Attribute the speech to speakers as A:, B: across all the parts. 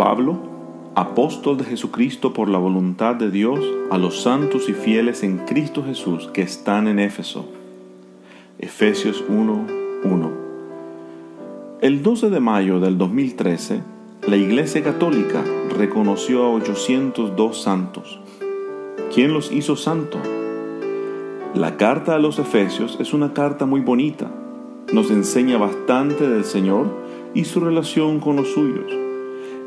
A: Pablo, apóstol de Jesucristo por la voluntad de Dios, a los santos y fieles en Cristo Jesús que están en Éfeso. Efesios 1:1. El 12 de mayo del 2013, la Iglesia Católica reconoció a 802 santos. ¿Quién los hizo santos? La carta a los Efesios es una carta muy bonita. Nos enseña bastante del Señor y su relación con los suyos.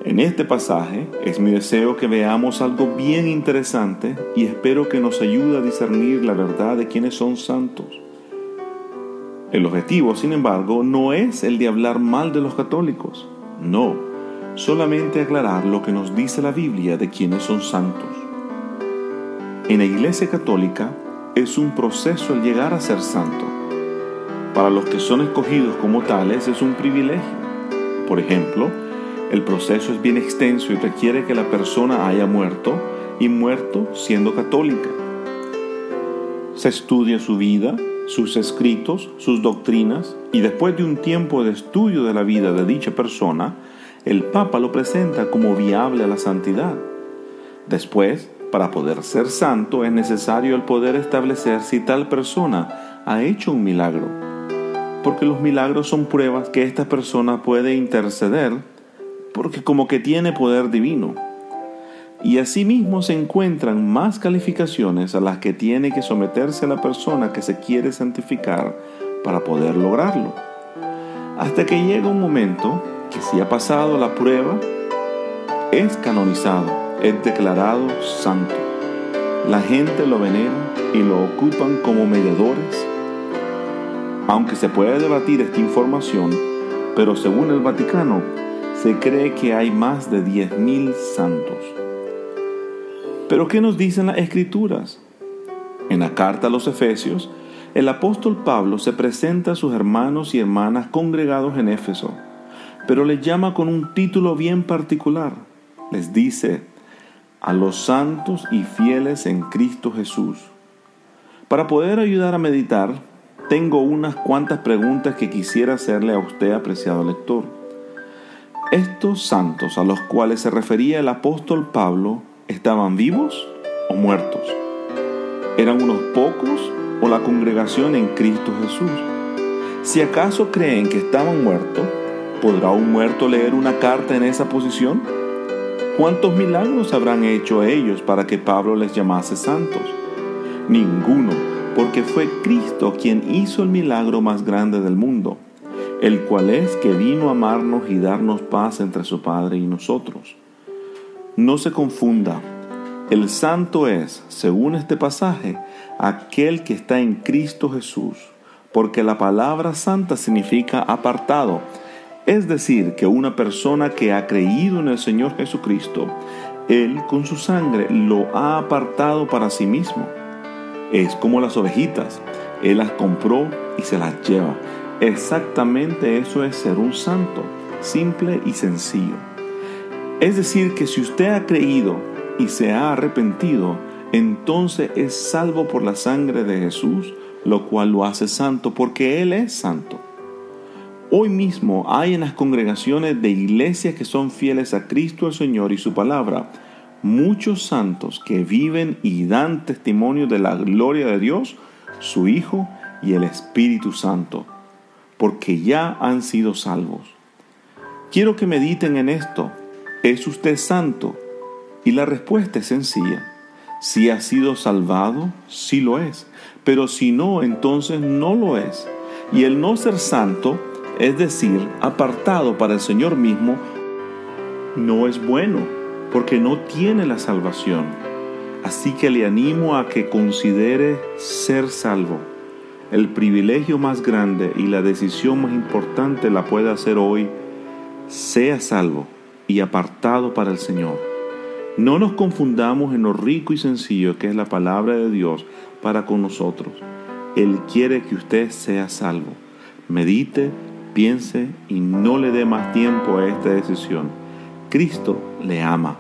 A: En este pasaje es mi deseo que veamos algo bien interesante y espero que nos ayude a discernir la verdad de quienes son santos. El objetivo, sin embargo, no es el de hablar mal de los católicos, no, solamente aclarar lo que nos dice la Biblia de quienes son santos. En la Iglesia Católica es un proceso el llegar a ser santo. Para los que son escogidos como tales es un privilegio. Por ejemplo, el proceso es bien extenso y requiere que la persona haya muerto y muerto siendo católica. Se estudia su vida, sus escritos, sus doctrinas y después de un tiempo de estudio de la vida de dicha persona, el Papa lo presenta como viable a la santidad. Después, para poder ser santo es necesario el poder establecer si tal persona ha hecho un milagro, porque los milagros son pruebas que esta persona puede interceder, porque como que tiene poder divino. Y asimismo se encuentran más calificaciones a las que tiene que someterse la persona que se quiere santificar para poder lograrlo. Hasta que llega un momento que si ha pasado la prueba, es canonizado es declarado santo. La gente lo venera y lo ocupan como mediadores. Aunque se puede debatir esta información, pero según el Vaticano, se cree que hay más de 10.000 santos. Pero ¿qué nos dicen las escrituras? En la carta a los Efesios, el apóstol Pablo se presenta a sus hermanos y hermanas congregados en Éfeso, pero les llama con un título bien particular. Les dice, a los santos y fieles en Cristo Jesús. Para poder ayudar a meditar, tengo unas cuantas preguntas que quisiera hacerle a usted, apreciado lector. ¿Estos santos a los cuales se refería el apóstol Pablo estaban vivos o muertos? ¿Eran unos pocos o la congregación en Cristo Jesús? Si acaso creen que estaban muertos, ¿podrá un muerto leer una carta en esa posición? ¿Cuántos milagros habrán hecho ellos para que Pablo les llamase santos? Ninguno, porque fue Cristo quien hizo el milagro más grande del mundo, el cual es que vino a amarnos y darnos paz entre su Padre y nosotros. No se confunda, el santo es, según este pasaje, aquel que está en Cristo Jesús, porque la palabra santa significa apartado, es decir, que una persona que ha creído en el Señor Jesucristo, Él con su sangre lo ha apartado para sí mismo. Es como las ovejitas, Él las compró y se las lleva. Exactamente eso es ser un santo, simple y sencillo. Es decir, que si usted ha creído y se ha arrepentido, entonces es salvo por la sangre de Jesús, lo cual lo hace santo porque Él es santo. Hoy mismo hay en las congregaciones de iglesias que son fieles a Cristo el Señor y su palabra muchos santos que viven y dan testimonio de la gloria de Dios, su Hijo y el Espíritu Santo, porque ya han sido salvos. Quiero que mediten en esto. ¿Es usted santo? Y la respuesta es sencilla. Si ha sido salvado, sí lo es. Pero si no, entonces no lo es. Y el no ser santo es decir, apartado para el Señor mismo, no es bueno, porque no tiene la salvación. Así que le animo a que considere ser salvo. El privilegio más grande y la decisión más importante la puede hacer hoy. Sea salvo y apartado para el Señor. No nos confundamos en lo rico y sencillo que es la palabra de Dios para con nosotros. Él quiere que usted sea salvo. Medite piense y no le dé más tiempo a esta decisión. Cristo le ama.